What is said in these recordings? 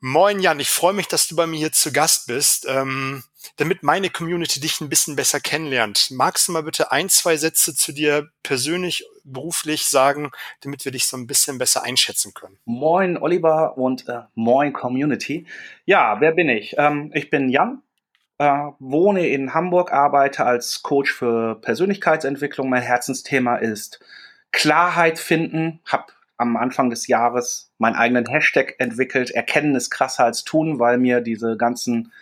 Moin Jan, ich freue mich, dass du bei mir hier zu Gast bist, ähm, damit meine Community dich ein bisschen besser kennenlernt. Magst du mal bitte ein, zwei Sätze zu dir persönlich, beruflich sagen, damit wir dich so ein bisschen besser einschätzen können? Moin Oliver und äh, moin Community. Ja, wer bin ich? Ähm, ich bin Jan, äh, wohne in Hamburg, arbeite als Coach für Persönlichkeitsentwicklung. Mein Herzensthema ist Klarheit finden, habe am Anfang des Jahres meinen eigenen Hashtag entwickelt. Erkennen ist krasser als tun, weil mir diese ganzen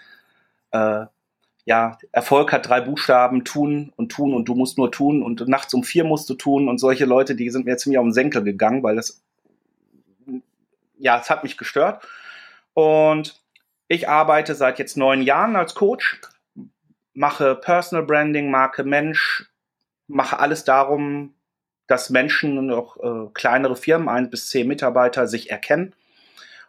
äh, ja, Erfolg hat drei Buchstaben, tun und tun und du musst nur tun und nachts um vier musst du tun und solche Leute, die sind mir ziemlich auf den Senkel gegangen, weil das, ja, es hat mich gestört. Und ich arbeite seit jetzt neun Jahren als Coach, mache Personal Branding, Marke Mensch, mache alles darum, dass Menschen auch äh, kleinere Firmen, ein bis zehn Mitarbeiter, sich erkennen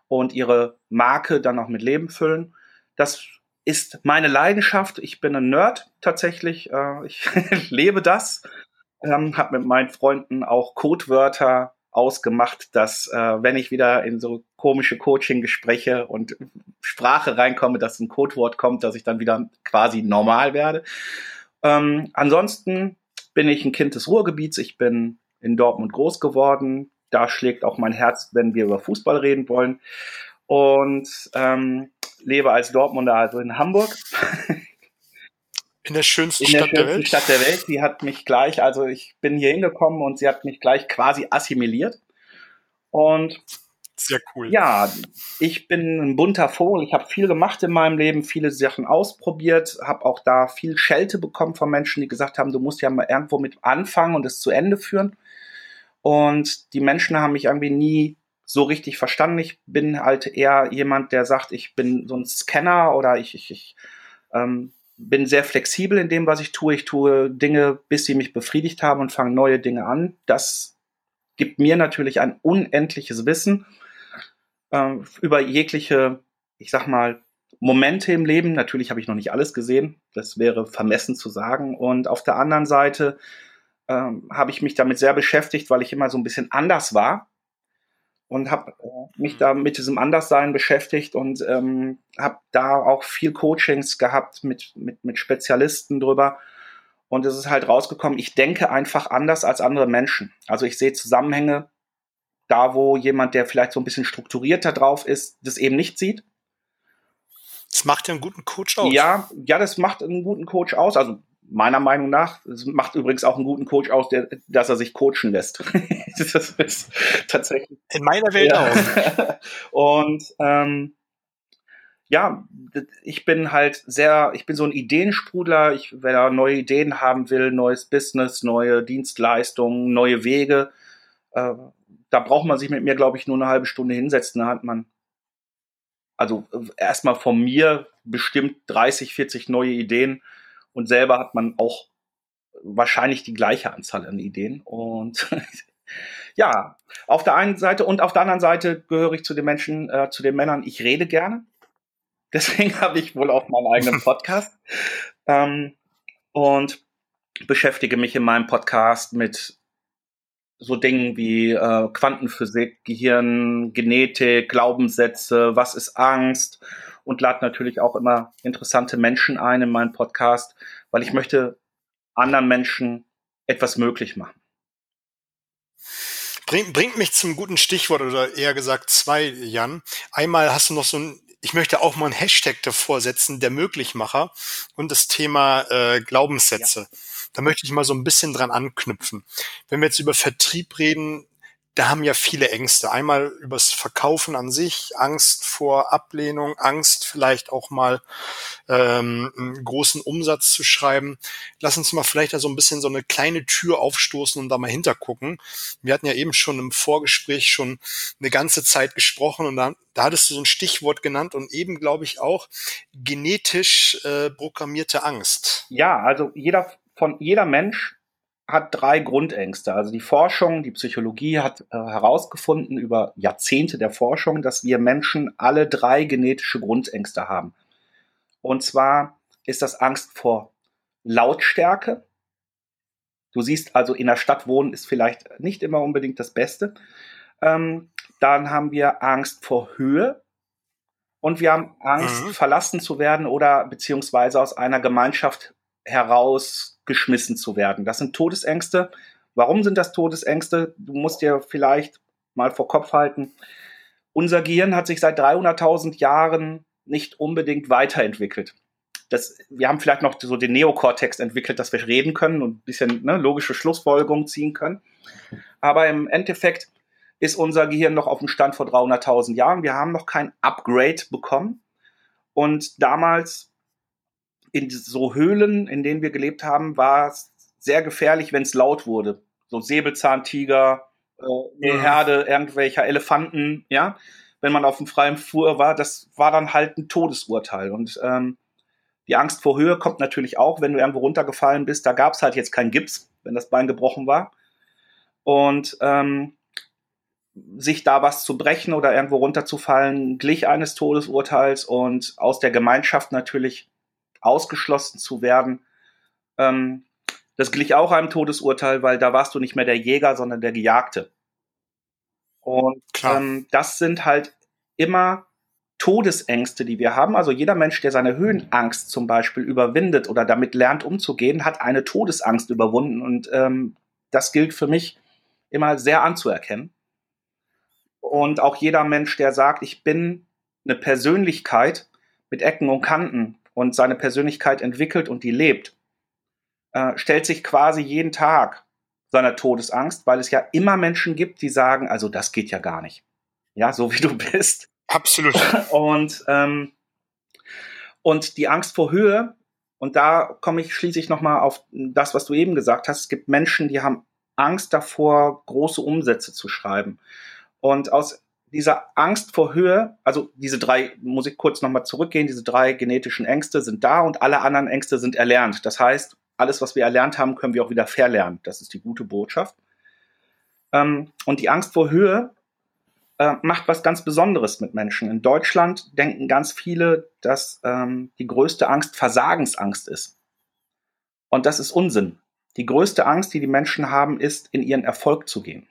und ihre Marke dann auch mit Leben füllen. Das ist meine Leidenschaft. Ich bin ein Nerd tatsächlich. Äh, ich lebe das. Ähm, habe mit meinen Freunden auch Codewörter ausgemacht, dass äh, wenn ich wieder in so komische Coaching-Gespräche und Sprache reinkomme, dass ein Codewort kommt, dass ich dann wieder quasi normal werde. Ähm, ansonsten bin ich ein Kind des Ruhrgebiets. Ich bin in Dortmund groß geworden. Da schlägt auch mein Herz, wenn wir über Fußball reden wollen. Und ähm, lebe als Dortmunder also in Hamburg. In der schönsten in der Stadt schönsten der Welt. Stadt der Welt. Die hat mich gleich, also ich bin hier hingekommen und sie hat mich gleich quasi assimiliert. Und sehr cool. Ja, ich bin ein bunter Vogel. Ich habe viel gemacht in meinem Leben, viele Sachen ausprobiert, habe auch da viel Schelte bekommen von Menschen, die gesagt haben, du musst ja mal irgendwo mit anfangen und es zu Ende führen. Und die Menschen haben mich irgendwie nie so richtig verstanden. Ich bin halt eher jemand, der sagt, ich bin so ein Scanner oder ich, ich, ich ähm, bin sehr flexibel in dem, was ich tue. Ich tue Dinge, bis sie mich befriedigt haben und fange neue Dinge an. Das gibt mir natürlich ein unendliches Wissen äh, über jegliche, ich sag mal, Momente im Leben. Natürlich habe ich noch nicht alles gesehen. Das wäre vermessen zu sagen. Und auf der anderen Seite ähm, habe ich mich damit sehr beschäftigt, weil ich immer so ein bisschen anders war und habe äh, mich da mit diesem Anderssein beschäftigt und ähm, habe da auch viel Coachings gehabt mit, mit, mit Spezialisten drüber. Und es ist halt rausgekommen, ich denke einfach anders als andere Menschen. Also ich sehe Zusammenhänge, da wo jemand, der vielleicht so ein bisschen strukturierter drauf ist, das eben nicht sieht. Das macht ja einen guten Coach aus. Ja, ja, das macht einen guten Coach aus. Also meiner Meinung nach. Es macht übrigens auch einen guten Coach aus, der, dass er sich coachen lässt. das ist tatsächlich. In meiner Welt ja. auch. Und ähm, ja, ich bin halt sehr, ich bin so ein Ideensprudler. Ich, wenn er neue Ideen haben will, neues Business, neue Dienstleistungen, neue Wege, äh, da braucht man sich mit mir, glaube ich, nur eine halbe Stunde hinsetzen. Da hat man also erstmal von mir bestimmt 30, 40 neue Ideen und selber hat man auch wahrscheinlich die gleiche Anzahl an Ideen. Und ja, auf der einen Seite und auf der anderen Seite gehöre ich zu den Menschen, äh, zu den Männern, ich rede gerne. Deswegen habe ich wohl auch meinen eigenen Podcast ähm, und beschäftige mich in meinem Podcast mit so Dingen wie äh, Quantenphysik, Gehirn, Genetik, Glaubenssätze, was ist Angst und lade natürlich auch immer interessante Menschen ein in meinen Podcast, weil ich möchte anderen Menschen etwas möglich machen. Bring, bringt mich zum guten Stichwort oder eher gesagt zwei, Jan. Einmal hast du noch so ein, ich möchte auch mal ein Hashtag davor setzen, der Möglichmacher und das Thema äh, Glaubenssätze. Ja. Da möchte ich mal so ein bisschen dran anknüpfen. Wenn wir jetzt über Vertrieb reden, da haben ja viele Ängste. Einmal übers Verkaufen an sich, Angst vor Ablehnung, Angst vielleicht auch mal ähm, einen großen Umsatz zu schreiben. Lass uns mal vielleicht da so ein bisschen so eine kleine Tür aufstoßen und da mal hintergucken. Wir hatten ja eben schon im Vorgespräch schon eine ganze Zeit gesprochen und da, da hattest du so ein Stichwort genannt und eben glaube ich auch genetisch äh, programmierte Angst. Ja, also jeder von jeder Mensch hat drei Grundängste. Also die Forschung, die Psychologie hat äh, herausgefunden über Jahrzehnte der Forschung, dass wir Menschen alle drei genetische Grundängste haben. Und zwar ist das Angst vor Lautstärke. Du siehst also, in der Stadt wohnen ist vielleicht nicht immer unbedingt das Beste. Ähm, dann haben wir Angst vor Höhe. und wir haben Angst, mhm. verlassen zu werden oder beziehungsweise aus einer Gemeinschaft herausgeschmissen zu werden. Das sind Todesängste. Warum sind das Todesängste? Du musst dir vielleicht mal vor Kopf halten. Unser Gehirn hat sich seit 300.000 Jahren nicht unbedingt weiterentwickelt. Das, wir haben vielleicht noch so den Neokortex entwickelt, dass wir reden können und ein bisschen ne, logische Schlussfolgerungen ziehen können. Aber im Endeffekt ist unser Gehirn noch auf dem Stand vor 300.000 Jahren. Wir haben noch kein Upgrade bekommen. Und damals in so Höhlen, in denen wir gelebt haben, war es sehr gefährlich, wenn es laut wurde. So Säbelzahntiger, äh, eine Herde irgendwelcher Elefanten, ja. Wenn man auf dem freien Fuhr war, das war dann halt ein Todesurteil. Und ähm, die Angst vor Höhe kommt natürlich auch, wenn du irgendwo runtergefallen bist. Da gab es halt jetzt keinen Gips, wenn das Bein gebrochen war. Und ähm, sich da was zu brechen oder irgendwo runterzufallen, glich eines Todesurteils und aus der Gemeinschaft natürlich ausgeschlossen zu werden. Ähm, das glich auch einem Todesurteil, weil da warst du nicht mehr der Jäger, sondern der Gejagte. Und ähm, das sind halt immer Todesängste, die wir haben. Also jeder Mensch, der seine Höhenangst zum Beispiel überwindet oder damit lernt umzugehen, hat eine Todesangst überwunden. Und ähm, das gilt für mich immer sehr anzuerkennen. Und auch jeder Mensch, der sagt, ich bin eine Persönlichkeit mit Ecken und Kanten und seine Persönlichkeit entwickelt und die lebt, äh, stellt sich quasi jeden Tag seiner Todesangst, weil es ja immer Menschen gibt, die sagen, also das geht ja gar nicht. Ja, so wie du bist. Absolut. Und, ähm, und die Angst vor Höhe, und da komme ich schließlich nochmal auf das, was du eben gesagt hast. Es gibt Menschen, die haben Angst davor, große Umsätze zu schreiben. Und aus dieser Angst vor Höhe, also diese drei, muss ich kurz nochmal zurückgehen, diese drei genetischen Ängste sind da und alle anderen Ängste sind erlernt. Das heißt, alles, was wir erlernt haben, können wir auch wieder verlernen. Das ist die gute Botschaft. Ähm, und die Angst vor Höhe äh, macht was ganz Besonderes mit Menschen. In Deutschland denken ganz viele, dass ähm, die größte Angst Versagensangst ist. Und das ist Unsinn. Die größte Angst, die die Menschen haben, ist, in ihren Erfolg zu gehen.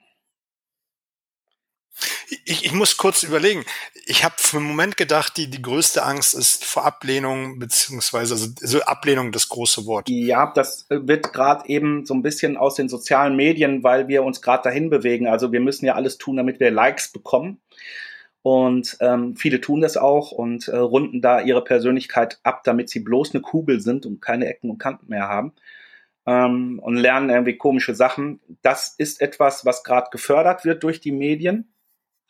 Ich, ich muss kurz überlegen. Ich habe für einen Moment gedacht, die, die größte Angst ist vor Ablehnung, beziehungsweise also, also Ablehnung das große Wort. Ja, das wird gerade eben so ein bisschen aus den sozialen Medien, weil wir uns gerade dahin bewegen. Also wir müssen ja alles tun, damit wir Likes bekommen. Und ähm, viele tun das auch und äh, runden da ihre Persönlichkeit ab, damit sie bloß eine Kugel sind und keine Ecken und Kanten mehr haben. Ähm, und lernen irgendwie komische Sachen. Das ist etwas, was gerade gefördert wird durch die Medien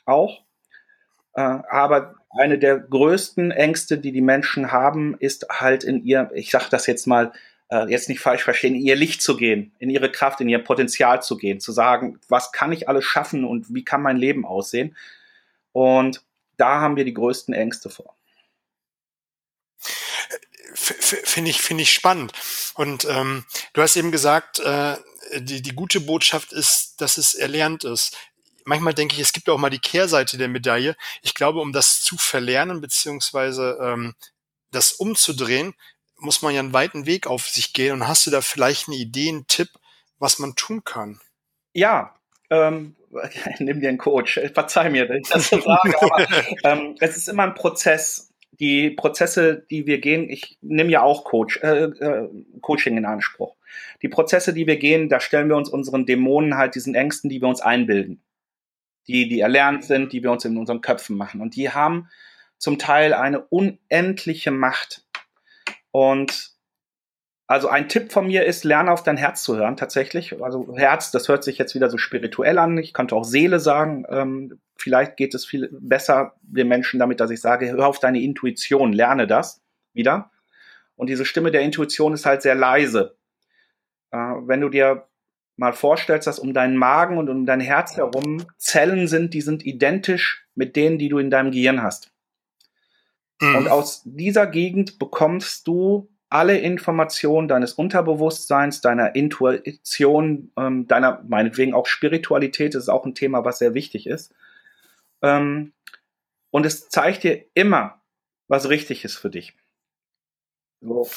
auch. Äh, aber eine der größten Ängste, die die Menschen haben, ist halt in ihr, ich sage das jetzt mal, äh, jetzt nicht falsch verstehen, in ihr Licht zu gehen, in ihre Kraft, in ihr Potenzial zu gehen, zu sagen, was kann ich alles schaffen und wie kann mein Leben aussehen. Und da haben wir die größten Ängste vor. Finde ich, finde ich spannend. Und ähm, du hast eben gesagt, äh, die, die gute Botschaft ist, dass es erlernt ist manchmal denke ich, es gibt auch mal die Kehrseite der Medaille. Ich glaube, um das zu verlernen, beziehungsweise ähm, das umzudrehen, muss man ja einen weiten Weg auf sich gehen. Und hast du da vielleicht eine Idee, einen Tipp, was man tun kann? Ja, ähm, nimm dir einen Coach. Verzeih mir, dass ich das so sage, aber ähm, es ist immer ein Prozess. Die Prozesse, die wir gehen, ich nehme ja auch Coach, äh, äh, Coaching in Anspruch. Die Prozesse, die wir gehen, da stellen wir uns unseren Dämonen halt diesen Ängsten, die wir uns einbilden die, die erlernt sind, die wir uns in unseren Köpfen machen. Und die haben zum Teil eine unendliche Macht. Und also ein Tipp von mir ist, lerne auf dein Herz zu hören, tatsächlich. Also Herz, das hört sich jetzt wieder so spirituell an. Ich könnte auch Seele sagen. Ähm, vielleicht geht es viel besser den Menschen damit, dass ich sage, hör auf deine Intuition, lerne das wieder. Und diese Stimme der Intuition ist halt sehr leise. Äh, wenn du dir mal vorstellst, dass um deinen Magen und um dein Herz herum Zellen sind, die sind identisch mit denen, die du in deinem Gehirn hast. Mhm. Und aus dieser Gegend bekommst du alle Informationen deines Unterbewusstseins, deiner Intuition, ähm, deiner meinetwegen auch Spiritualität, das ist auch ein Thema, was sehr wichtig ist. Ähm, und es zeigt dir immer, was richtig ist für dich. So.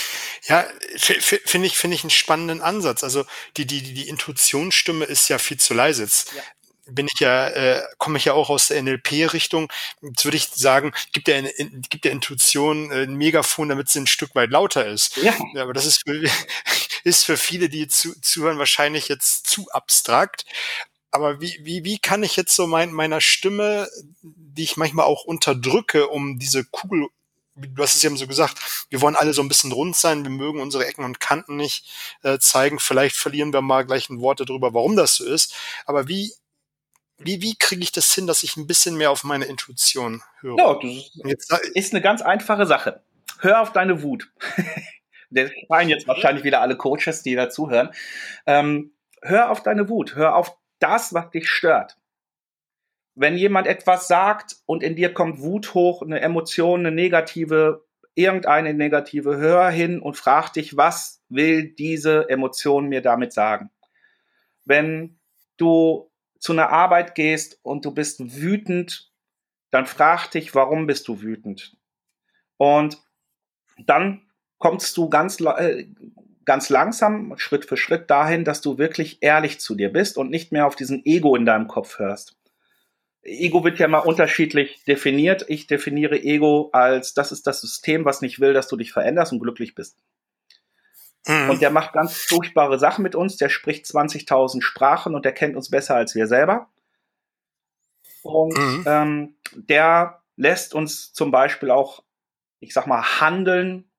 Ja, finde ich, finde ich einen spannenden Ansatz. Also die, die, die Intuitionsstimme ist ja viel zu leise. Jetzt, ja. bin ich ja, äh, komme ich ja auch aus der NLP-Richtung. Jetzt würde ich sagen, gibt der, gibt der Intuition äh, ein Megafon, damit sie ein Stück weit lauter ist. Ja. ja aber das ist für, ist für viele, die zu, zuhören, wahrscheinlich jetzt zu abstrakt. Aber wie, wie, wie kann ich jetzt so mein, meiner Stimme, die ich manchmal auch unterdrücke, um diese Kugel du hast es ja so gesagt, wir wollen alle so ein bisschen rund sein, wir mögen unsere Ecken und Kanten nicht äh, zeigen. Vielleicht verlieren wir mal gleich ein Wort darüber, warum das so ist. Aber wie, wie, wie kriege ich das hin, dass ich ein bisschen mehr auf meine Intuition höre? Ja, das jetzt, ist eine ganz einfache Sache. Hör auf deine Wut. Der schreien jetzt wahrscheinlich wieder alle Coaches, die da zuhören. Ähm, hör auf deine Wut. Hör auf das, was dich stört wenn jemand etwas sagt und in dir kommt Wut hoch, eine Emotion, eine negative, irgendeine negative, hör hin und frag dich, was will diese Emotion mir damit sagen? Wenn du zu einer Arbeit gehst und du bist wütend, dann frag dich, warum bist du wütend? Und dann kommst du ganz, äh, ganz langsam, Schritt für Schritt dahin, dass du wirklich ehrlich zu dir bist und nicht mehr auf diesen Ego in deinem Kopf hörst. Ego wird ja mal unterschiedlich definiert. Ich definiere Ego als, das ist das System, was nicht will, dass du dich veränderst und glücklich bist. Mhm. Und der macht ganz furchtbare Sachen mit uns. Der spricht 20.000 Sprachen und der kennt uns besser als wir selber. Und mhm. ähm, der lässt uns zum Beispiel auch, ich sag mal, handeln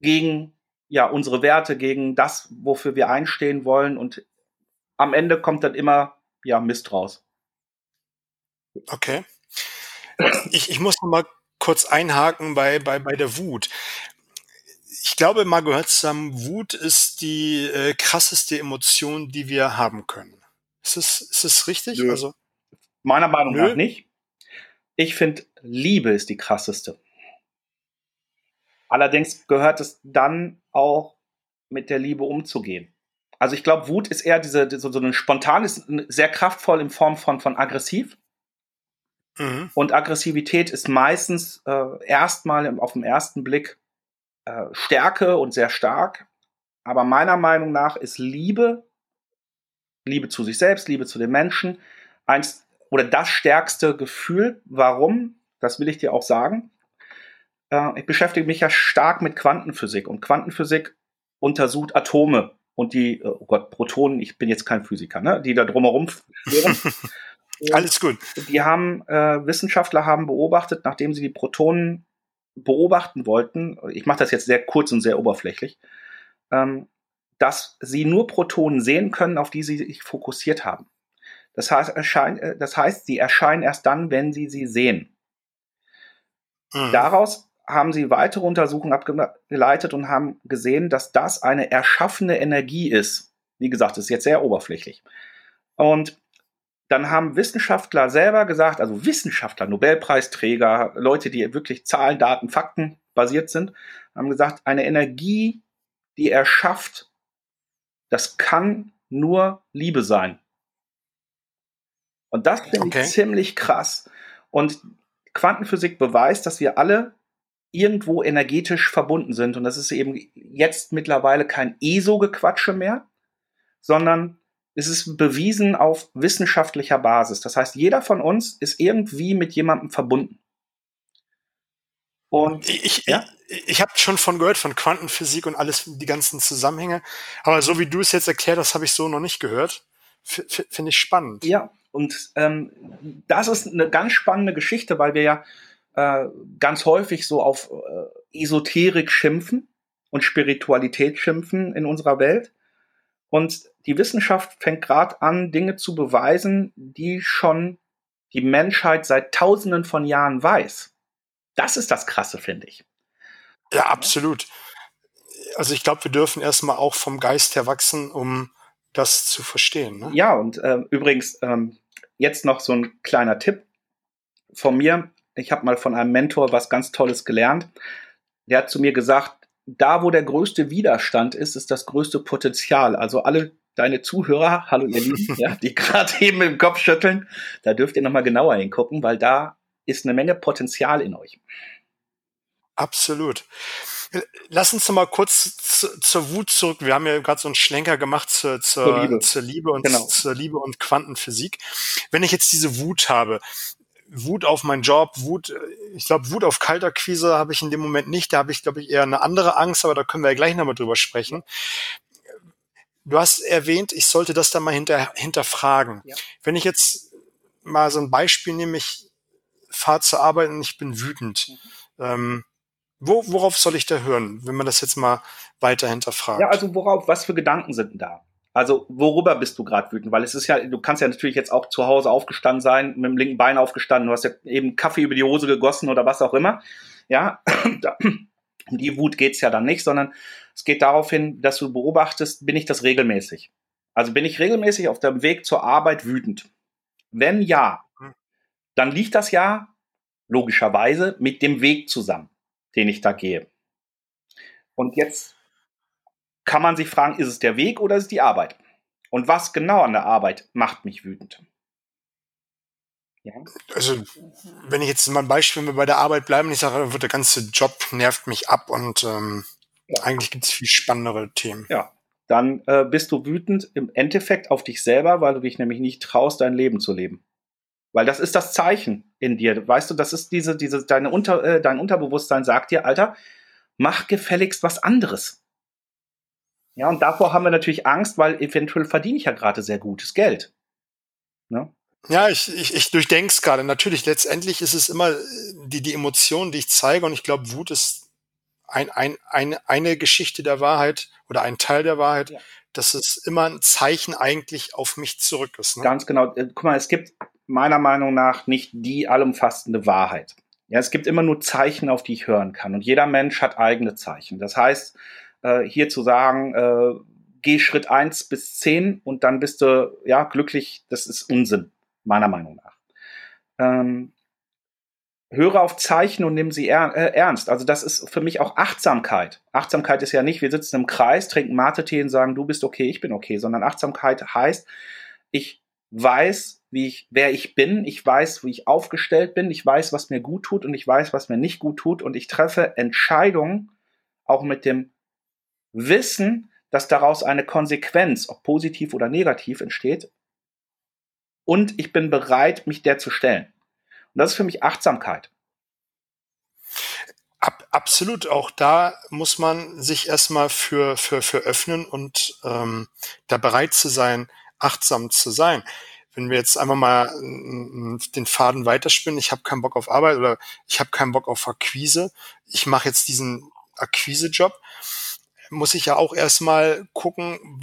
gegen ja unsere Werte, gegen das, wofür wir einstehen wollen. Und am Ende kommt dann immer ja Mist raus. Okay. Ich, ich muss noch mal kurz einhaken bei, bei, bei der Wut. Ich glaube, mal gehört zusammen, Wut ist die äh, krasseste Emotion, die wir haben können. Ist es, ist es richtig? Nö. Also, Meiner Meinung nö. nach nicht. Ich finde, Liebe ist die krasseste. Allerdings gehört es dann auch mit der Liebe umzugehen. Also ich glaube, Wut ist eher diese, so, so ein spontanes, sehr kraftvoll in Form von, von aggressiv. Mhm. Und Aggressivität ist meistens äh, erstmal auf den ersten Blick äh, Stärke und sehr stark. Aber meiner Meinung nach ist Liebe, Liebe zu sich selbst, Liebe zu den Menschen, eins oder das stärkste Gefühl. Warum? Das will ich dir auch sagen. Äh, ich beschäftige mich ja stark mit Quantenphysik und Quantenphysik untersucht Atome und die, äh, oh Gott, Protonen, ich bin jetzt kein Physiker, ne, die da drumherum schwirren. Alles gut. Die haben, äh, Wissenschaftler haben beobachtet, nachdem sie die Protonen beobachten wollten, ich mache das jetzt sehr kurz und sehr oberflächlich, ähm, dass sie nur Protonen sehen können, auf die sie sich fokussiert haben. Das heißt, erschein, äh, das heißt, sie erscheinen erst dann, wenn sie sie sehen. Mhm. Daraus haben sie weitere Untersuchungen abgeleitet und haben gesehen, dass das eine erschaffene Energie ist. Wie gesagt, das ist jetzt sehr oberflächlich. Und dann haben Wissenschaftler selber gesagt, also Wissenschaftler, Nobelpreisträger, Leute, die wirklich Zahlen, Daten, Fakten basiert sind, haben gesagt, eine Energie, die er schafft, das kann nur Liebe sein. Und das finde okay. ich ziemlich krass. Und Quantenphysik beweist, dass wir alle irgendwo energetisch verbunden sind. Und das ist eben jetzt mittlerweile kein ESO-Gequatsche mehr, sondern es ist bewiesen auf wissenschaftlicher Basis. Das heißt, jeder von uns ist irgendwie mit jemandem verbunden. Und ich, ja? ich, ich habe schon von gehört, von Quantenphysik und alles, die ganzen Zusammenhänge. Aber so wie du es jetzt erklärt hast, habe ich so noch nicht gehört. Finde ich spannend. Ja, und ähm, das ist eine ganz spannende Geschichte, weil wir ja äh, ganz häufig so auf äh, Esoterik schimpfen und Spiritualität schimpfen in unserer Welt. Und die Wissenschaft fängt gerade an, Dinge zu beweisen, die schon die Menschheit seit Tausenden von Jahren weiß. Das ist das Krasse, finde ich. Ja, absolut. Also ich glaube, wir dürfen erstmal auch vom Geist her wachsen, um das zu verstehen. Ne? Ja, und äh, übrigens ähm, jetzt noch so ein kleiner Tipp von mir. Ich habe mal von einem Mentor was ganz Tolles gelernt. Der hat zu mir gesagt, da, wo der größte Widerstand ist, ist das größte Potenzial. Also alle deine Zuhörer, hallo ihr Lieben, ja, die gerade eben im Kopf schütteln, da dürft ihr nochmal genauer hingucken, weil da ist eine Menge Potenzial in euch. Absolut. Lass uns noch mal kurz zu, zur Wut zurück. Wir haben ja gerade so einen Schlenker gemacht zur, zur, zur, Liebe. zur Liebe und genau. zur Liebe und Quantenphysik. Wenn ich jetzt diese Wut habe, Wut auf meinen Job, Wut, ich glaube, Wut auf Kaltakquise habe ich in dem Moment nicht. Da habe ich, glaube ich, eher eine andere Angst, aber da können wir ja gleich nochmal drüber sprechen. Du hast erwähnt, ich sollte das dann mal hinter, hinterfragen. Ja. Wenn ich jetzt mal so ein Beispiel nehme, ich fahre zur Arbeit und ich bin wütend. Mhm. Ähm, wo, worauf soll ich da hören, wenn man das jetzt mal weiter hinterfragt? Ja, also worauf, was für Gedanken sind denn da? Also worüber bist du gerade wütend? Weil es ist ja, du kannst ja natürlich jetzt auch zu Hause aufgestanden sein, mit dem linken Bein aufgestanden, du hast ja eben Kaffee über die Hose gegossen oder was auch immer. Ja, um die Wut geht's ja dann nicht, sondern es geht darauf hin, dass du beobachtest, bin ich das regelmäßig? Also bin ich regelmäßig auf dem Weg zur Arbeit wütend? Wenn ja, hm. dann liegt das ja logischerweise mit dem Weg zusammen den ich da gehe. Und jetzt kann man sich fragen, ist es der Weg oder ist es die Arbeit? Und was genau an der Arbeit macht mich wütend? Ja. Also, wenn ich jetzt mal ein Beispiel bei der Arbeit bleiben, ich sage, der ganze Job nervt mich ab und ähm, ja. eigentlich gibt es viel spannendere Themen. Ja, dann äh, bist du wütend im Endeffekt auf dich selber, weil du dich nämlich nicht traust, dein Leben zu leben. Weil das ist das Zeichen in dir. Weißt du, das ist diese, diese, deine Unter, äh, dein Unterbewusstsein sagt dir, Alter, mach gefälligst was anderes. Ja, und davor haben wir natürlich Angst, weil eventuell verdiene ich ja gerade sehr gutes Geld. Ne? Ja, ich, ich, ich durchdenke es gerade. Natürlich, letztendlich ist es immer äh, die, die Emotion, die ich zeige. Und ich glaube, Wut ist ein, ein, ein, eine Geschichte der Wahrheit oder ein Teil der Wahrheit, ja. dass es immer ein Zeichen eigentlich auf mich zurück ist. Ne? Ganz genau. Äh, guck mal, es gibt meiner Meinung nach nicht die allumfassende Wahrheit. Ja, es gibt immer nur Zeichen, auf die ich hören kann. Und jeder Mensch hat eigene Zeichen. Das heißt, äh, hier zu sagen, äh, geh Schritt eins bis zehn und dann bist du ja glücklich, das ist Unsinn, meiner Meinung nach. Ähm, höre auf Zeichen und nimm sie er, äh, ernst. Also das ist für mich auch Achtsamkeit. Achtsamkeit ist ja nicht, wir sitzen im Kreis, trinken Mate-Tee und sagen, du bist okay, ich bin okay, sondern Achtsamkeit heißt, ich weiß, wie ich, wer ich bin, ich weiß, wie ich aufgestellt bin, ich weiß, was mir gut tut und ich weiß, was mir nicht gut tut und ich treffe Entscheidungen auch mit dem Wissen, dass daraus eine Konsequenz, ob positiv oder negativ, entsteht. Und ich bin bereit, mich der zu stellen. Und das ist für mich Achtsamkeit. Ab, absolut, auch da muss man sich erstmal für, für, für öffnen und ähm, da bereit zu sein, achtsam zu sein wenn wir jetzt einfach mal den Faden weiterspinnen, ich habe keinen Bock auf Arbeit oder ich habe keinen Bock auf Akquise, ich mache jetzt diesen Akquise-Job, muss ich ja auch erstmal gucken,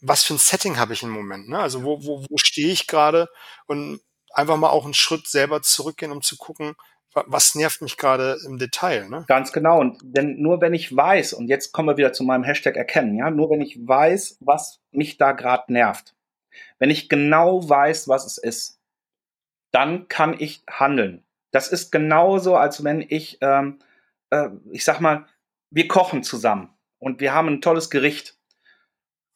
was für ein Setting habe ich im Moment. Ne? Also wo, wo, wo stehe ich gerade und einfach mal auch einen Schritt selber zurückgehen, um zu gucken, was nervt mich gerade im Detail. Ne? Ganz genau. Und denn nur wenn ich weiß, und jetzt kommen wir wieder zu meinem Hashtag erkennen, ja, nur wenn ich weiß, was mich da gerade nervt, wenn ich genau weiß, was es ist, dann kann ich handeln. Das ist genauso, als wenn ich, ähm, äh, ich sag mal, wir kochen zusammen und wir haben ein tolles Gericht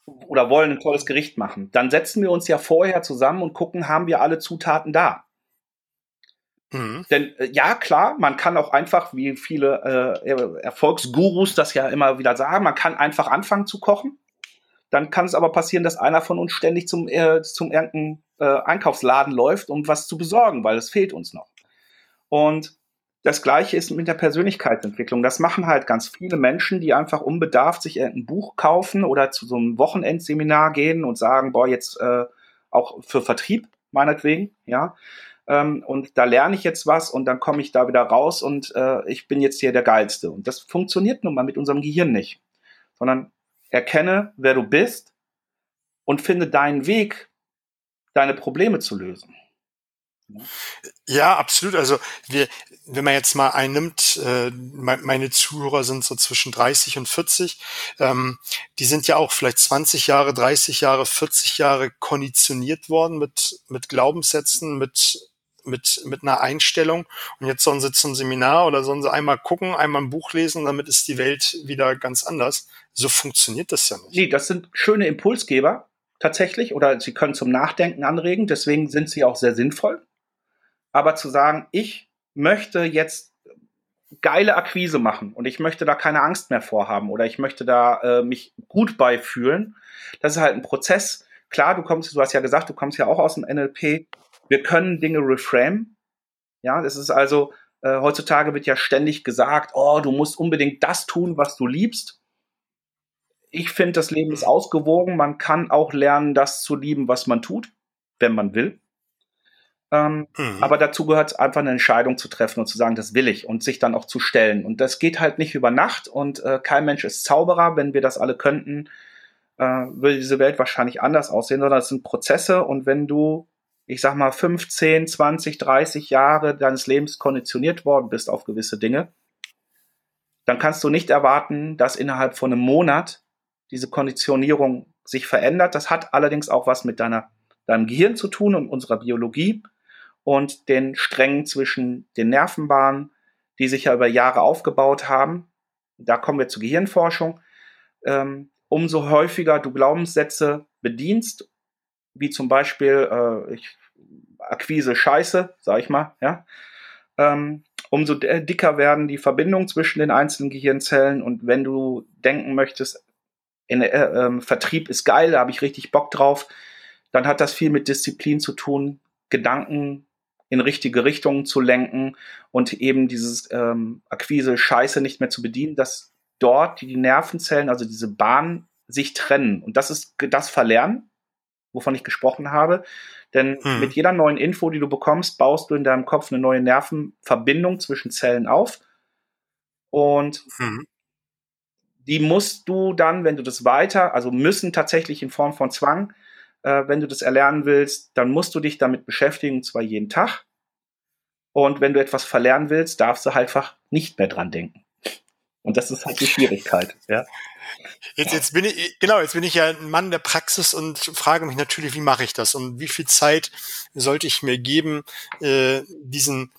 oder wollen ein tolles Gericht machen. Dann setzen wir uns ja vorher zusammen und gucken, haben wir alle Zutaten da. Mhm. Denn äh, ja, klar, man kann auch einfach, wie viele äh, Erfolgsgurus das ja immer wieder sagen, man kann einfach anfangen zu kochen. Dann kann es aber passieren, dass einer von uns ständig zum, äh, zum irgendeinen äh, Einkaufsladen läuft, um was zu besorgen, weil es fehlt uns noch. Und das Gleiche ist mit der Persönlichkeitsentwicklung. Das machen halt ganz viele Menschen, die einfach unbedarft sich irgendein Buch kaufen oder zu so einem Wochenendseminar gehen und sagen, boah, jetzt äh, auch für Vertrieb meinetwegen, ja. Ähm, und da lerne ich jetzt was und dann komme ich da wieder raus und äh, ich bin jetzt hier der Geilste. Und das funktioniert nun mal mit unserem Gehirn nicht. Sondern Erkenne, wer du bist und finde deinen Weg, deine Probleme zu lösen. Ja, absolut. Also wir, wenn man jetzt mal einnimmt, äh, meine Zuhörer sind so zwischen 30 und 40, ähm, die sind ja auch vielleicht 20 Jahre, 30 Jahre, 40 Jahre konditioniert worden mit, mit Glaubenssätzen, mit mit, mit einer Einstellung und jetzt sollen sie zum Seminar oder sollen sie einmal gucken, einmal ein Buch lesen, damit ist die Welt wieder ganz anders. So funktioniert das ja nicht. Nee, das sind schöne Impulsgeber tatsächlich oder sie können zum Nachdenken anregen, deswegen sind sie auch sehr sinnvoll. Aber zu sagen, ich möchte jetzt geile Akquise machen und ich möchte da keine Angst mehr vorhaben oder ich möchte da äh, mich gut beifühlen. Das ist halt ein Prozess. Klar, du kommst, du hast ja gesagt, du kommst ja auch aus dem NLP. Wir können Dinge reframe. Ja, das ist also, äh, heutzutage wird ja ständig gesagt, oh, du musst unbedingt das tun, was du liebst. Ich finde, das Leben ist ausgewogen. Man kann auch lernen, das zu lieben, was man tut, wenn man will. Ähm, mhm. Aber dazu gehört es einfach eine Entscheidung zu treffen und zu sagen, das will ich und sich dann auch zu stellen. Und das geht halt nicht über Nacht und äh, kein Mensch ist Zauberer. Wenn wir das alle könnten, äh, würde diese Welt wahrscheinlich anders aussehen, sondern es sind Prozesse und wenn du, ich sag mal, 15, 20, 30 Jahre deines Lebens konditioniert worden bist auf gewisse Dinge, dann kannst du nicht erwarten, dass innerhalb von einem Monat diese Konditionierung sich verändert. Das hat allerdings auch was mit deiner, deinem Gehirn zu tun und unserer Biologie und den Strängen zwischen den Nervenbahnen, die sich ja über Jahre aufgebaut haben. Da kommen wir zur Gehirnforschung. Ähm, umso häufiger du Glaubenssätze bedienst, wie zum Beispiel äh, ich, Akquise Scheiße, sag ich mal, ja, ähm, umso dicker werden die Verbindungen zwischen den einzelnen Gehirnzellen und wenn du denken möchtest, in, äh, äh, Vertrieb ist geil, da habe ich richtig Bock drauf, dann hat das viel mit Disziplin zu tun, Gedanken in richtige Richtungen zu lenken und eben dieses ähm, Akquise Scheiße nicht mehr zu bedienen, dass dort die Nervenzellen, also diese Bahnen, sich trennen. Und das ist das Verlernen, wovon ich gesprochen habe. Denn hm. mit jeder neuen Info, die du bekommst, baust du in deinem Kopf eine neue Nervenverbindung zwischen Zellen auf. Und hm. die musst du dann, wenn du das weiter, also müssen tatsächlich in Form von Zwang, äh, wenn du das erlernen willst, dann musst du dich damit beschäftigen, und zwar jeden Tag. Und wenn du etwas verlernen willst, darfst du halt einfach nicht mehr dran denken. Und das ist halt die Schwierigkeit, ja. Jetzt, jetzt bin ich, genau, jetzt bin ich ja ein Mann der Praxis und frage mich natürlich, wie mache ich das und wie viel Zeit sollte ich mir geben, äh, diesen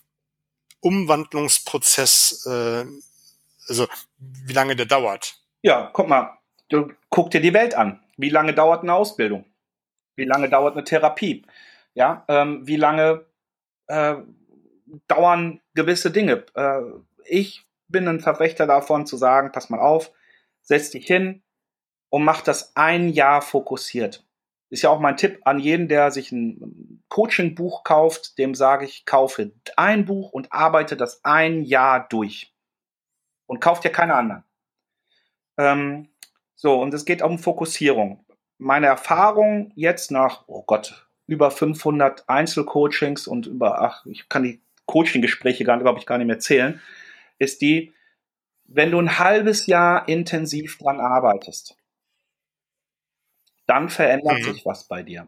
Umwandlungsprozess, äh, also wie lange der dauert. Ja, guck mal, du guck dir die Welt an. Wie lange dauert eine Ausbildung? Wie lange dauert eine Therapie? Ja, ähm, wie lange äh, dauern gewisse Dinge? Äh, ich bin ein Verfechter davon zu sagen, pass mal auf, setz dich hin und mach das ein Jahr fokussiert. Ist ja auch mein Tipp an jeden, der sich ein Coaching-Buch kauft, dem sage ich, kaufe ein Buch und arbeite das ein Jahr durch. Und kauft ja keine anderen. Ähm, so, und es geht um Fokussierung meine Erfahrung jetzt nach, oh Gott, über 500 Einzelcoachings und über, ach, ich kann die Coaching-Gespräche gar, glaube ich, gar nicht mehr zählen, ist die, wenn du ein halbes Jahr intensiv dran arbeitest, dann verändert mhm. sich was bei dir.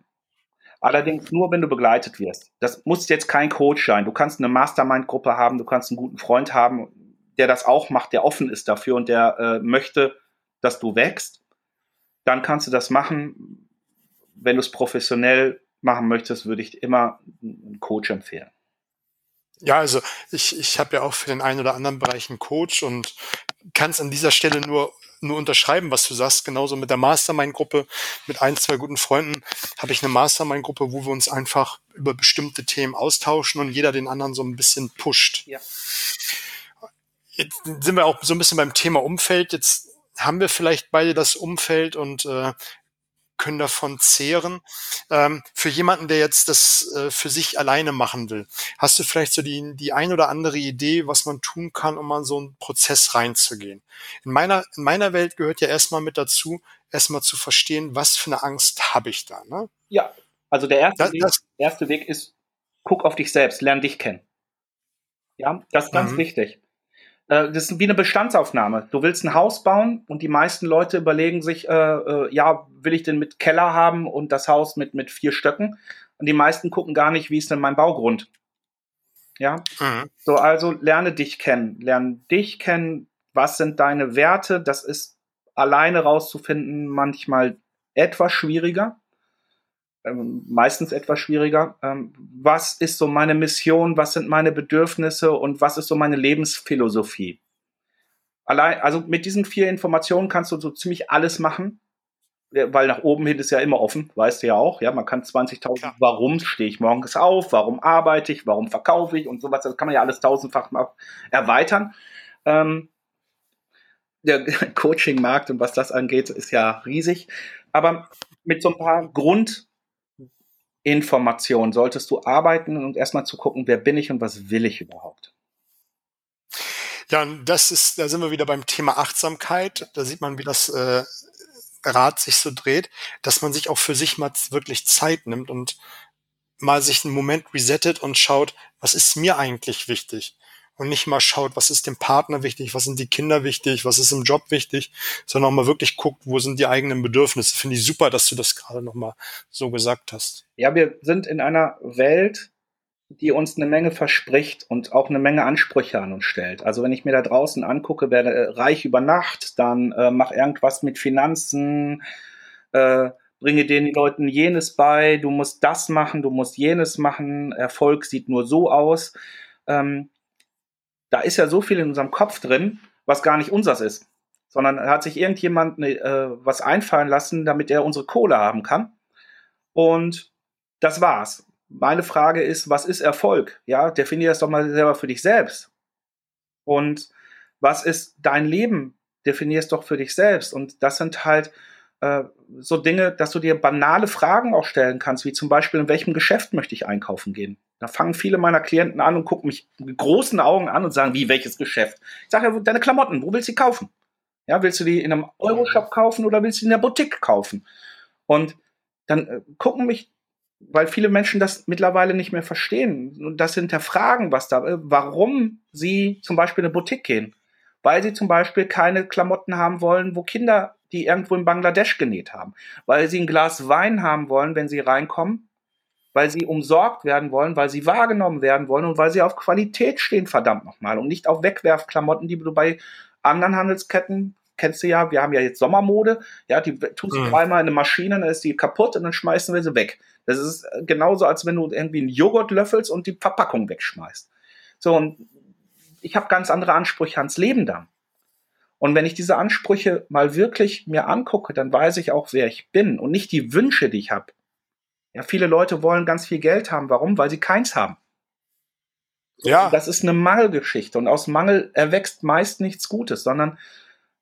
Allerdings nur, wenn du begleitet wirst. Das muss jetzt kein Coach sein. Du kannst eine Mastermind-Gruppe haben, du kannst einen guten Freund haben, der das auch macht, der offen ist dafür und der äh, möchte, dass du wächst dann kannst du das machen. Wenn du es professionell machen möchtest, würde ich immer einen Coach empfehlen. Ja, also ich, ich habe ja auch für den einen oder anderen Bereich einen Coach und kann es an dieser Stelle nur, nur unterschreiben, was du sagst. Genauso mit der Mastermind-Gruppe, mit ein, zwei guten Freunden habe ich eine Mastermind-Gruppe, wo wir uns einfach über bestimmte Themen austauschen und jeder den anderen so ein bisschen pusht. Ja. Jetzt sind wir auch so ein bisschen beim Thema Umfeld. Jetzt haben wir vielleicht beide das Umfeld und äh, können davon zehren. Ähm, für jemanden, der jetzt das äh, für sich alleine machen will, hast du vielleicht so die, die ein oder andere Idee, was man tun kann, um an so einen Prozess reinzugehen? In meiner, in meiner Welt gehört ja erstmal mit dazu, erstmal zu verstehen, was für eine Angst habe ich da. Ne? Ja, also der erste, das, Weg, das, erste Weg ist, guck auf dich selbst, lern dich kennen. Ja, das ist ganz mhm. wichtig. Äh, das ist wie eine Bestandsaufnahme. Du willst ein Haus bauen und die meisten Leute überlegen sich, äh, äh, ja, will ich denn mit Keller haben und das Haus mit, mit vier Stöcken? Und die meisten gucken gar nicht, wie ist denn mein Baugrund? Ja. Mhm. So, also lerne dich kennen. Lerne dich kennen. Was sind deine Werte? Das ist alleine rauszufinden manchmal etwas schwieriger ähm, meistens etwas schwieriger. Ähm, was ist so meine Mission? Was sind meine Bedürfnisse? Und was ist so meine Lebensphilosophie? Allein, also mit diesen vier Informationen kannst du so ziemlich alles machen, weil nach oben hin ist ja immer offen, weißt du ja auch. Ja, man kann 20.000, ja. warum stehe ich morgens auf? Warum arbeite ich? Warum verkaufe ich? Und sowas. Das kann man ja alles tausendfach erweitern. Ähm, der Coaching-Markt und was das angeht, ist ja riesig. Aber mit so ein paar Grundinformationen solltest du arbeiten und erstmal zu gucken, wer bin ich und was will ich überhaupt. Ja, das ist, da sind wir wieder beim Thema Achtsamkeit. Da sieht man, wie das äh, Rad sich so dreht, dass man sich auch für sich mal wirklich Zeit nimmt und mal sich einen Moment resettet und schaut, was ist mir eigentlich wichtig? Und nicht mal schaut, was ist dem Partner wichtig, was sind die Kinder wichtig, was ist im Job wichtig, sondern auch mal wirklich guckt, wo sind die eigenen Bedürfnisse. Finde ich super, dass du das gerade nochmal so gesagt hast. Ja, wir sind in einer Welt, die uns eine Menge verspricht und auch eine Menge Ansprüche an uns stellt. Also wenn ich mir da draußen angucke, werde äh, reich über Nacht, dann äh, mach irgendwas mit Finanzen, äh, bringe den Leuten jenes bei, du musst das machen, du musst jenes machen, Erfolg sieht nur so aus. Ähm, da ist ja so viel in unserem Kopf drin, was gar nicht unseres ist, sondern hat sich irgendjemand ne, äh, was einfallen lassen, damit er unsere Kohle haben kann. Und das war's meine Frage ist, was ist Erfolg? Ja, definier das doch mal selber für dich selbst. Und was ist dein Leben? Definier es doch für dich selbst. Und das sind halt äh, so Dinge, dass du dir banale Fragen auch stellen kannst, wie zum Beispiel, in welchem Geschäft möchte ich einkaufen gehen? Da fangen viele meiner Klienten an und gucken mich mit großen Augen an und sagen, wie, welches Geschäft? Ich sage ja, deine Klamotten, wo willst du die kaufen? Ja, willst du die in einem Euroshop kaufen oder willst du die in der Boutique kaufen? Und dann äh, gucken mich weil viele Menschen das mittlerweile nicht mehr verstehen und das hinterfragen, was da, äh, warum sie zum Beispiel in eine Boutique gehen. Weil sie zum Beispiel keine Klamotten haben wollen, wo Kinder die irgendwo in Bangladesch genäht haben. Weil sie ein Glas Wein haben wollen, wenn sie reinkommen. Weil sie umsorgt werden wollen, weil sie wahrgenommen werden wollen und weil sie auf Qualität stehen, verdammt nochmal. Und nicht auf Wegwerfklamotten, die du bei anderen Handelsketten kennst du ja, wir haben ja jetzt Sommermode, ja, die tust du mhm. dreimal in eine Maschine, dann ist die kaputt und dann schmeißen wir sie weg. Das ist genauso, als wenn du irgendwie einen Joghurt löffelst und die Verpackung wegschmeißt. So, und ich habe ganz andere Ansprüche ans Leben dann. Und wenn ich diese Ansprüche mal wirklich mir angucke, dann weiß ich auch, wer ich bin und nicht die Wünsche, die ich habe. Ja, viele Leute wollen ganz viel Geld haben. Warum? Weil sie keins haben. Ja. Das ist eine Mangelgeschichte und aus Mangel erwächst meist nichts Gutes, sondern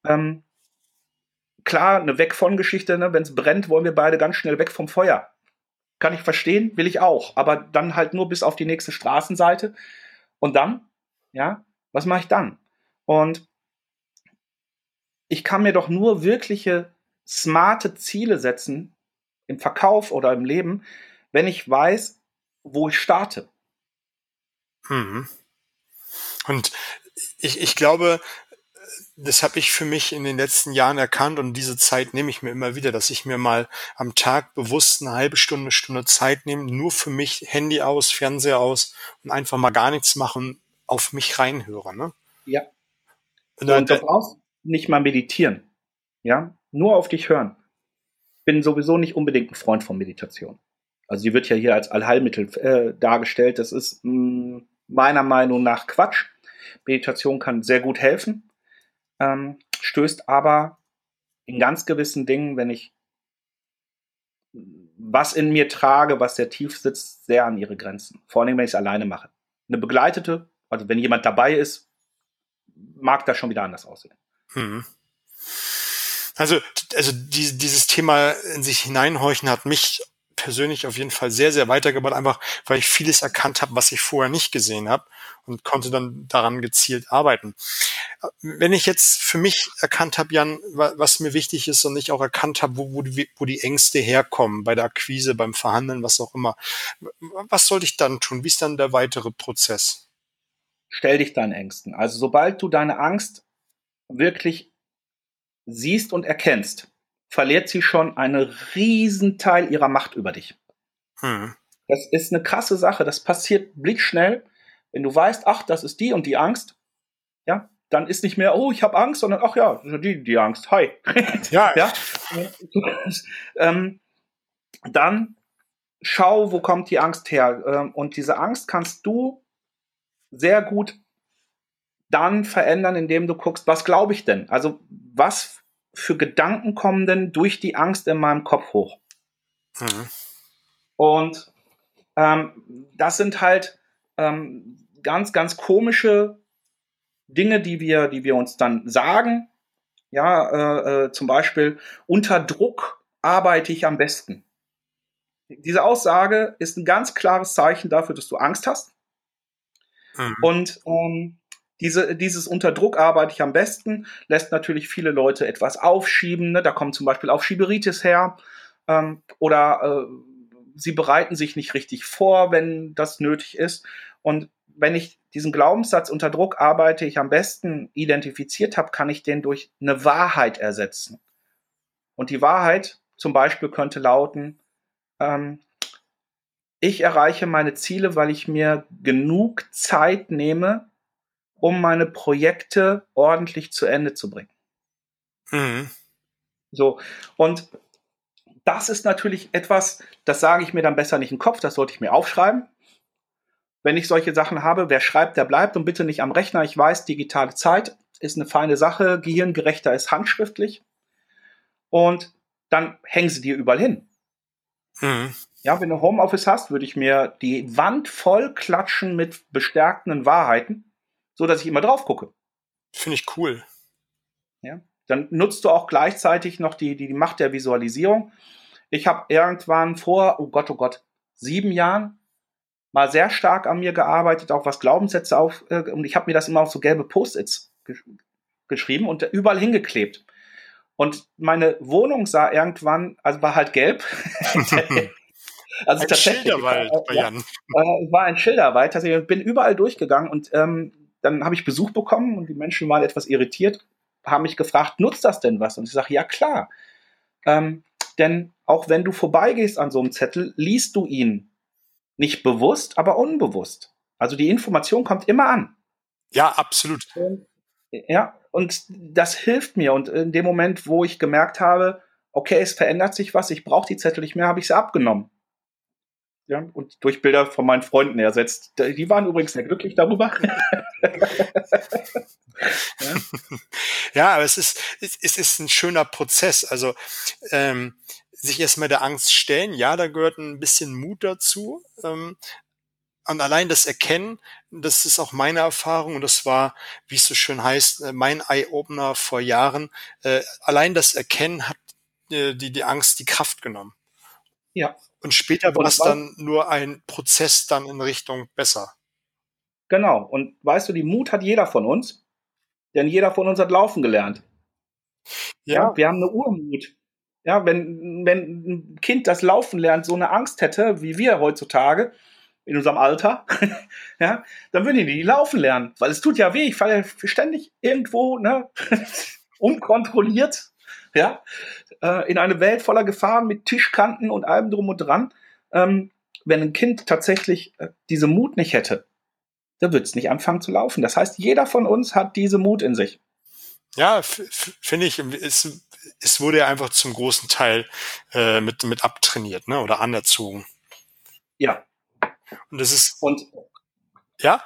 ähm, klar, eine Weg von Geschichte, ne? wenn es brennt, wollen wir beide ganz schnell weg vom Feuer. Kann ich verstehen, will ich auch, aber dann halt nur bis auf die nächste Straßenseite. Und dann, ja, was mache ich dann? Und ich kann mir doch nur wirkliche smarte Ziele setzen im Verkauf oder im Leben, wenn ich weiß, wo ich starte. Mhm. Und ich, ich glaube, das habe ich für mich in den letzten Jahren erkannt und diese Zeit nehme ich mir immer wieder, dass ich mir mal am Tag bewusst eine halbe Stunde, eine Stunde Zeit nehme, nur für mich Handy aus, Fernseher aus und einfach mal gar nichts machen, auf mich reinhöre. Ne? Ja. Und, und du brauchst nicht mal meditieren. Ja, nur auf dich hören. Bin sowieso nicht unbedingt ein Freund von Meditation. Also die wird ja hier als Allheilmittel äh, dargestellt. Das ist mh, mm, meiner Meinung nach Quatsch. Meditation kann sehr gut helfen ähm, stößt aber in ganz gewissen Dingen, wenn ich was in mir trage, was sehr tief sitzt, sehr an ihre Grenzen. Vor allem, wenn ich es alleine mache. Eine begleitete, also wenn jemand dabei ist, mag das schon wieder anders aussehen. Mhm. Also, also die, dieses Thema in sich hineinhorchen hat mich persönlich auf jeden Fall sehr, sehr weitergebracht, einfach weil ich vieles erkannt habe, was ich vorher nicht gesehen habe und konnte dann daran gezielt arbeiten. Wenn ich jetzt für mich erkannt habe, Jan, was mir wichtig ist und ich auch erkannt habe, wo, wo, die, wo die Ängste herkommen, bei der Akquise, beim Verhandeln, was auch immer, was sollte ich dann tun? Wie ist dann der weitere Prozess? Stell dich deinen Ängsten. Also sobald du deine Angst wirklich siehst und erkennst, verliert sie schon einen riesen Teil ihrer Macht über dich. Hm. Das ist eine krasse Sache. Das passiert blitzschnell. Wenn du weißt, ach, das ist die und die Angst, ja, dann ist nicht mehr, oh, ich habe Angst, sondern ach ja, die, die Angst. Hi. Ja. ja? ähm, dann schau, wo kommt die Angst her. Ähm, und diese Angst kannst du sehr gut dann verändern, indem du guckst, was glaube ich denn? Also was für Gedanken kommen denn durch die Angst in meinem Kopf hoch? Mhm. Und ähm, das sind halt ähm, ganz, ganz komische Dinge, die wir, die wir uns dann sagen, ja, äh, äh, zum Beispiel unter Druck arbeite ich am besten. Diese Aussage ist ein ganz klares Zeichen dafür, dass du Angst hast. Mhm. Und ähm, diese, dieses unter Druck arbeite ich am besten, lässt natürlich viele Leute etwas aufschieben. Ne? Da kommt zum Beispiel Aufschieberitis her. Ähm, oder äh, sie bereiten sich nicht richtig vor, wenn das nötig ist. Und wenn ich diesen Glaubenssatz unter Druck arbeite ich am besten identifiziert habe, kann ich den durch eine Wahrheit ersetzen. Und die Wahrheit zum Beispiel könnte lauten, ähm, ich erreiche meine Ziele, weil ich mir genug Zeit nehme, um meine Projekte ordentlich zu Ende zu bringen. Mhm. So, und das ist natürlich etwas, das sage ich mir dann besser nicht im Kopf, das sollte ich mir aufschreiben. Wenn ich solche Sachen habe, wer schreibt, der bleibt und bitte nicht am Rechner. Ich weiß, digitale Zeit ist eine feine Sache, gehirngerechter ist handschriftlich. Und dann hängen sie dir überall hin. Mhm. Ja, wenn du Homeoffice hast, würde ich mir die Wand voll klatschen mit bestärkenden Wahrheiten, so dass ich immer drauf gucke. Finde ich cool. Ja, dann nutzt du auch gleichzeitig noch die, die, die Macht der Visualisierung. Ich habe irgendwann vor, oh Gott, oh Gott, sieben Jahren mal sehr stark an mir gearbeitet, auch was Glaubenssätze auf, äh, und ich habe mir das immer auf so gelbe Post-its gesch geschrieben und überall hingeklebt. Und meine Wohnung sah irgendwann, also war halt gelb. also ein Schilderwald äh, bei Jan. Ja, äh, war ein Schilderwald. Also ich bin überall durchgegangen und ähm, dann habe ich Besuch bekommen und die Menschen waren etwas irritiert, haben mich gefragt, nutzt das denn was? Und ich sage, ja klar. Ähm, denn auch wenn du vorbeigehst an so einem Zettel, liest du ihn nicht bewusst, aber unbewusst. Also die Information kommt immer an. Ja, absolut. Ja, und das hilft mir. Und in dem Moment, wo ich gemerkt habe, okay, es verändert sich was, ich brauche die Zettel nicht mehr, habe ich sie abgenommen. Ja, und durch Bilder von meinen Freunden ersetzt. Die waren übrigens sehr glücklich darüber. ja. ja, aber es ist, es ist ein schöner Prozess. Also ähm, sich erstmal der Angst stellen, ja, da gehört ein bisschen Mut dazu. Ähm, und allein das Erkennen, das ist auch meine Erfahrung und das war, wie es so schön heißt, äh, mein Eye-Opener vor Jahren. Äh, allein das Erkennen hat äh, die, die Angst die Kraft genommen. Ja. Und später war es dann nur ein Prozess dann in Richtung besser. Genau. Und weißt du, die Mut hat jeder von uns, denn jeder von uns hat laufen gelernt. Ja. ja wir haben eine Urmut. Ja, wenn, wenn ein Kind das Laufen lernt, so eine Angst hätte, wie wir heutzutage, in unserem Alter, ja, dann würden die, die laufen lernen, weil es tut ja weh. Ich falle ja ständig irgendwo, ne, unkontrolliert, ja, äh, in eine Welt voller Gefahren mit Tischkanten und allem drum und dran. Ähm, wenn ein Kind tatsächlich äh, diese Mut nicht hätte, dann wird es nicht anfangen zu laufen. Das heißt, jeder von uns hat diese Mut in sich. Ja, finde ich, es, es wurde ja einfach zum großen Teil äh, mit, mit abtrainiert, ne? Oder anerzogen. Ja. Und das ist. Und ja?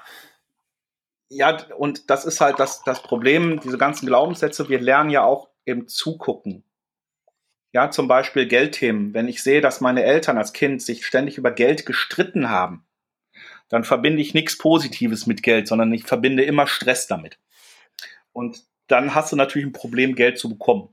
Ja, und das ist halt das, das Problem, diese ganzen Glaubenssätze, wir lernen ja auch im Zugucken. Ja, zum Beispiel Geldthemen. Wenn ich sehe, dass meine Eltern als Kind sich ständig über Geld gestritten haben, dann verbinde ich nichts Positives mit Geld, sondern ich verbinde immer Stress damit. Und dann hast du natürlich ein Problem, Geld zu bekommen.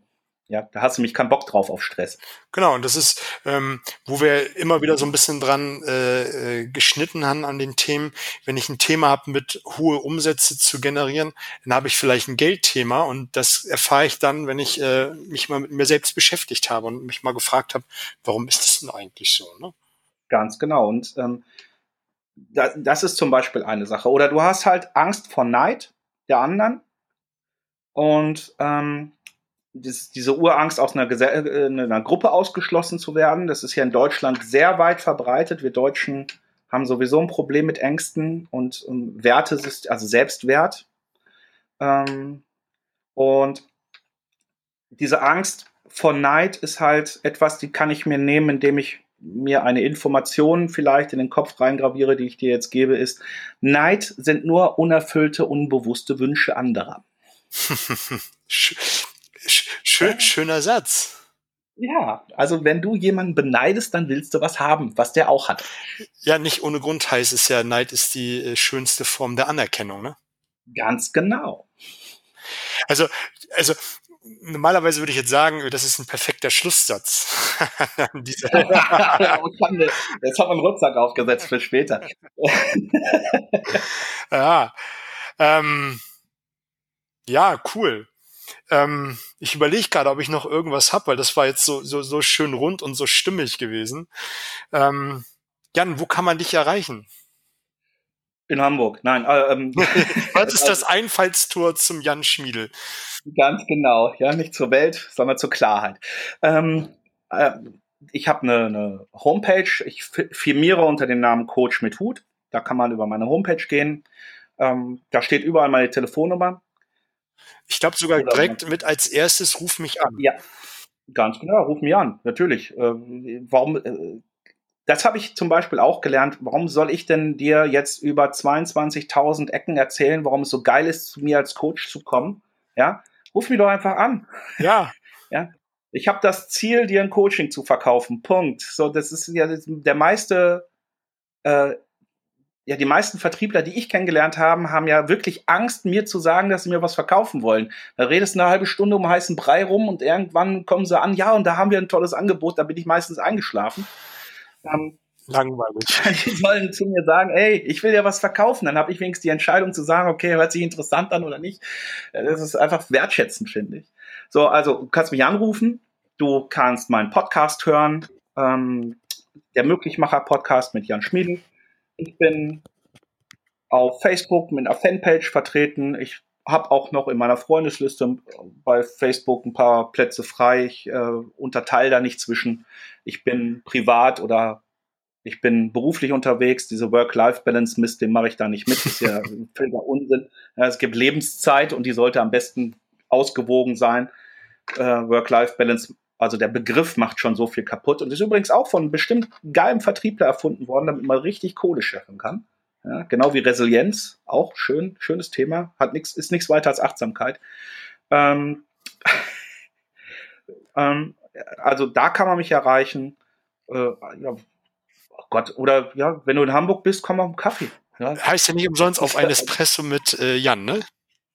Ja, da hast du mich keinen Bock drauf auf Stress. Genau, und das ist, ähm, wo wir immer wieder so ein bisschen dran äh, äh geschnitten haben an den Themen. Wenn ich ein Thema habe, mit hohe Umsätze zu generieren, dann habe ich vielleicht ein Geldthema und das erfahre ich dann, wenn ich äh, mich mal mit mir selbst beschäftigt habe und mich mal gefragt habe, warum ist das denn eigentlich so? Ne? Ganz genau. Und ähm, da, das ist zum Beispiel eine Sache. Oder du hast halt Angst vor Neid der anderen und ähm, das, diese Urangst, aus einer, äh, einer Gruppe ausgeschlossen zu werden, das ist hier in Deutschland sehr weit verbreitet. Wir Deutschen haben sowieso ein Problem mit Ängsten und um, Werte, also Selbstwert. Ähm, und diese Angst vor Neid ist halt etwas, die kann ich mir nehmen, indem ich mir eine Information vielleicht in den Kopf reingraviere, die ich dir jetzt gebe, ist, Neid sind nur unerfüllte, unbewusste Wünsche anderer. Schön, schöner Satz. Ja, also wenn du jemanden beneidest, dann willst du was haben, was der auch hat. Ja, nicht ohne Grund heißt es ja, Neid ist die äh, schönste Form der Anerkennung, ne? Ganz genau. Also, also normalerweise würde ich jetzt sagen, das ist ein perfekter Schlusssatz. jetzt wir einen Rucksack aufgesetzt für später. ja, ähm, ja, cool. Ähm, ich überlege gerade, ob ich noch irgendwas habe, weil das war jetzt so, so, so schön rund und so stimmig gewesen. Ähm, Jan, wo kann man dich erreichen? In Hamburg, nein. Äh, ähm, Was ist das Einfallstor zum Jan Schmiedel? Ganz genau, ja, nicht zur Welt, sondern zur Klarheit. Ähm, äh, ich habe eine, eine Homepage, ich firmiere unter dem Namen Coach mit Hut. Da kann man über meine Homepage gehen. Ähm, da steht überall meine Telefonnummer. Ich glaube sogar Oder direkt mit als erstes ruf mich an. Ja, ganz genau, ruf mich an, natürlich. Ähm, warum? Äh, das habe ich zum Beispiel auch gelernt. Warum soll ich denn dir jetzt über 22.000 Ecken erzählen, warum es so geil ist, zu mir als Coach zu kommen? Ja, ruf mich doch einfach an. Ja. ja. Ich habe das Ziel, dir ein Coaching zu verkaufen. Punkt. So, das ist ja der meiste äh, ja, die meisten Vertriebler, die ich kennengelernt habe, haben ja wirklich Angst, mir zu sagen, dass sie mir was verkaufen wollen. Da redest du eine halbe Stunde um heißen Brei rum und irgendwann kommen sie an, ja, und da haben wir ein tolles Angebot, da bin ich meistens eingeschlafen. Ähm, Langweilig. Die sollen zu mir sagen, ey, ich will dir was verkaufen. Dann habe ich wenigstens die Entscheidung zu sagen, okay, hört sich interessant an oder nicht. Das ist einfach wertschätzend, finde ich. So, also du kannst mich anrufen, du kannst meinen Podcast hören, ähm, der Möglichmacher-Podcast mit Jan Schmiedel. Ich bin auf Facebook mit einer Fanpage vertreten. Ich habe auch noch in meiner Freundesliste bei Facebook ein paar Plätze frei. Ich äh, unterteile da nicht zwischen, ich bin privat oder ich bin beruflich unterwegs. Diese Work-Life-Balance-Mist, den mache ich da nicht mit. Das ist ja völliger Unsinn. Ja, es gibt Lebenszeit und die sollte am besten ausgewogen sein. Äh, Work-Life-Balance also der Begriff macht schon so viel kaputt und ist übrigens auch von bestimmt geilem Vertriebler erfunden worden, damit man richtig Kohle scheffeln kann. Ja, genau wie Resilienz, auch schön, schönes Thema, hat nichts, ist nichts weiter als Achtsamkeit. Ähm, ähm, also da kann man mich erreichen. Äh, ja, oh Gott, oder ja, wenn du in Hamburg bist, komm auf einen Kaffee. Ja. Heißt ja nicht umsonst auf ein Espresso mit äh, Jan, ne?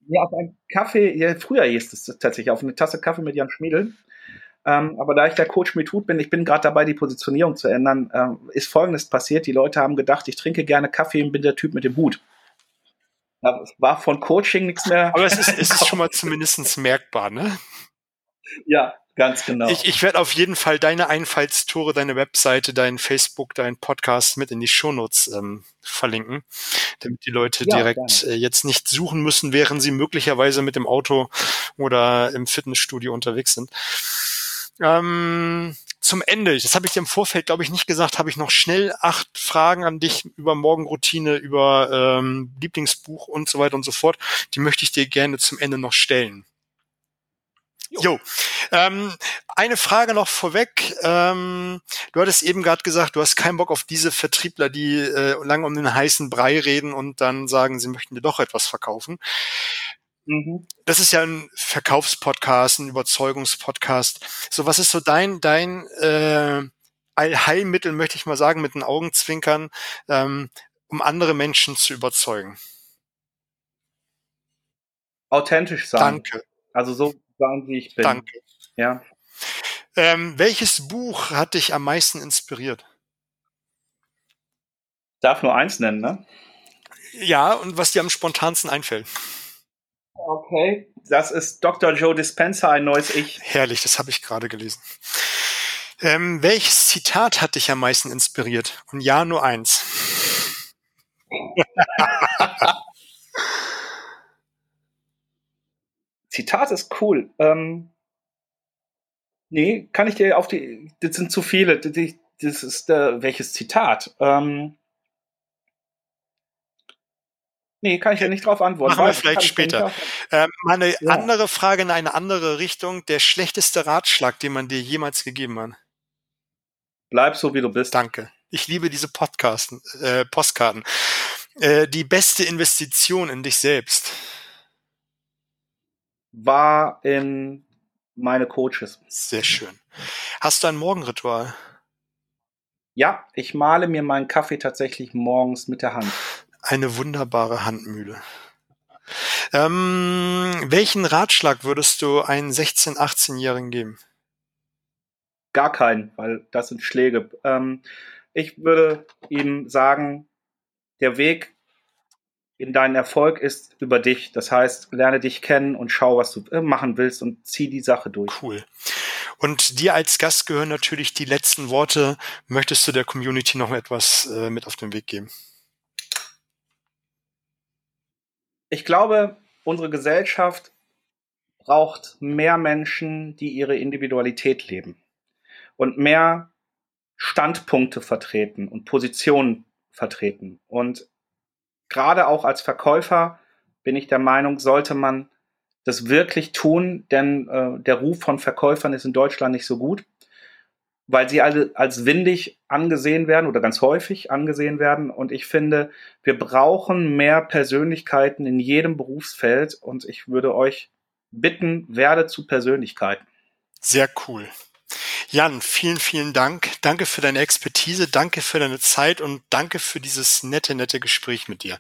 Ja, auf einen Kaffee, ja, früher hieß es tatsächlich, auf eine Tasse Kaffee mit Jan Schmiedel. Ähm, aber da ich der Coach mit Hut bin, ich bin gerade dabei, die Positionierung zu ändern, ähm, ist Folgendes passiert. Die Leute haben gedacht, ich trinke gerne Kaffee und bin der Typ mit dem Hut. Es war von Coaching nichts mehr. Aber es ist, es ist schon mal zumindest merkbar, ne? Ja, ganz genau. Ich, ich werde auf jeden Fall deine Einfallstore, deine Webseite, dein Facebook, dein Podcast mit in die Shownotes ähm, verlinken, damit die Leute ja, direkt äh, jetzt nicht suchen müssen, während sie möglicherweise mit dem Auto oder im Fitnessstudio unterwegs sind. Ähm, zum Ende, das habe ich dir im Vorfeld, glaube ich, nicht gesagt, habe ich noch schnell acht Fragen an dich über Morgenroutine, über ähm, Lieblingsbuch und so weiter und so fort. Die möchte ich dir gerne zum Ende noch stellen. Jo. Ähm, eine Frage noch vorweg. Ähm, du hattest eben gerade gesagt, du hast keinen Bock auf diese Vertriebler, die äh, lange um den heißen Brei reden und dann sagen, sie möchten dir doch etwas verkaufen. Mhm. Das ist ja ein Verkaufspodcast, ein Überzeugungspodcast. So, was ist so dein, dein äh, Allheilmittel, möchte ich mal sagen, mit den Augenzwinkern, ähm, um andere Menschen zu überzeugen? Authentisch sein. Danke. Also so sein, wie ich bin. Danke. Ja. Ähm, welches Buch hat dich am meisten inspiriert? Darf nur eins nennen, ne? Ja, und was dir am spontansten einfällt. Okay, das ist Dr. Joe Dispenza, ein neues Ich. Herrlich, das habe ich gerade gelesen. Ähm, welches Zitat hat dich am meisten inspiriert? Und ja, nur eins. Zitat ist cool. Ähm, nee, kann ich dir auf die. Das sind zu viele. Das ist äh, welches Zitat? Ähm, Nee, kann ich ja nicht drauf antworten. Machen wir vielleicht später. Ähm, meine ja. andere Frage in eine andere Richtung. Der schlechteste Ratschlag, den man dir jemals gegeben hat? Bleib so, wie du bist. Danke. Ich liebe diese Podcasten, äh, Postkarten. Äh, die beste Investition in dich selbst? War in meine Coaches. Sehr schön. Hast du ein Morgenritual? Ja, ich male mir meinen Kaffee tatsächlich morgens mit der Hand eine wunderbare Handmühle. Ähm, welchen Ratschlag würdest du einen 16-, 18-Jährigen geben? Gar keinen, weil das sind Schläge. Ähm, ich würde ihm sagen, der Weg in deinen Erfolg ist über dich. Das heißt, lerne dich kennen und schau, was du äh, machen willst und zieh die Sache durch. Cool. Und dir als Gast gehören natürlich die letzten Worte. Möchtest du der Community noch etwas äh, mit auf den Weg geben? Ich glaube, unsere Gesellschaft braucht mehr Menschen, die ihre Individualität leben und mehr Standpunkte vertreten und Positionen vertreten. Und gerade auch als Verkäufer bin ich der Meinung, sollte man das wirklich tun, denn äh, der Ruf von Verkäufern ist in Deutschland nicht so gut, weil sie alle als windig angesehen werden oder ganz häufig angesehen werden. Und ich finde, wir brauchen mehr Persönlichkeiten in jedem Berufsfeld und ich würde euch bitten, werde zu Persönlichkeiten. Sehr cool. Jan, vielen, vielen Dank. Danke für deine Expertise, danke für deine Zeit und danke für dieses nette, nette Gespräch mit dir.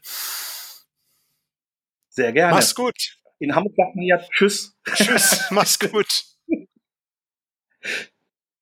Sehr gerne. Mach's gut. In Hamburg sagt man ja Tschüss. Tschüss, mach's gut.